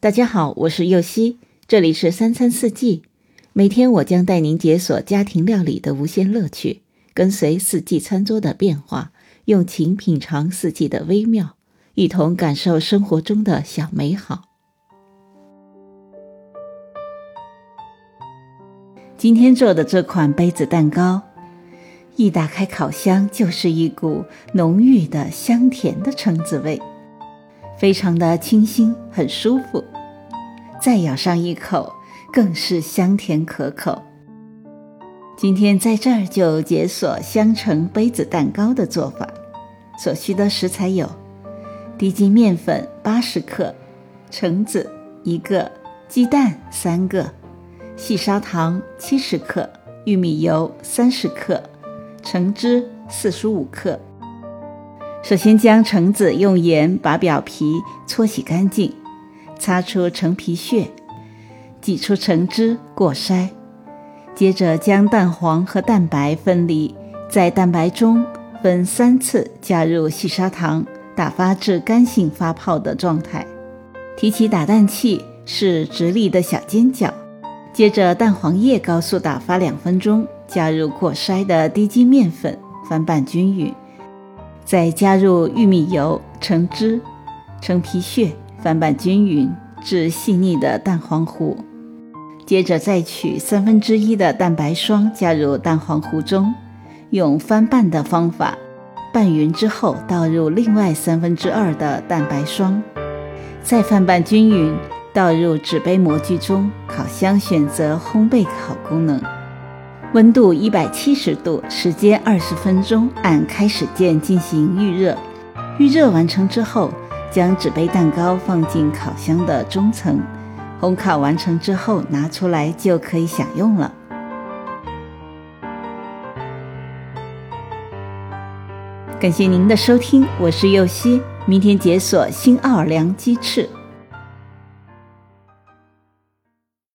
大家好，我是右希，这里是三餐四季。每天我将带您解锁家庭料理的无限乐趣，跟随四季餐桌的变化，用情品尝四季的微妙，一同感受生活中的小美好。今天做的这款杯子蛋糕，一打开烤箱就是一股浓郁的香甜的橙子味。非常的清新，很舒服。再咬上一口，更是香甜可口。今天在这儿就解锁香橙杯子蛋糕的做法。所需的食材有：低筋面粉八十克，橙子一个，鸡蛋三个，细砂糖七十克，玉米油三十克，橙汁四十五克。首先将橙子用盐把表皮搓洗干净，擦出橙皮屑，挤出橙汁过筛。接着将蛋黄和蛋白分离，在蛋白中分三次加入细砂糖，打发至干性发泡的状态。提起打蛋器是直立的小尖角。接着蛋黄液高速打发两分钟，加入过筛的低筋面粉，翻拌均匀。再加入玉米油、橙汁、橙皮屑，翻拌均匀至细腻的蛋黄糊。接着再取三分之一的蛋白霜加入蛋黄糊中，用翻拌的方法拌匀之后，倒入另外三分之二的蛋白霜，再翻拌均匀，倒入纸杯模具中。烤箱选择烘焙烤功能。温度一百七十度，时间二十分钟，按开始键进行预热。预热完成之后，将纸杯蛋糕放进烤箱的中层。烘烤完成之后，拿出来就可以享用了。感谢您的收听，我是右希，明天解锁新奥尔良鸡翅。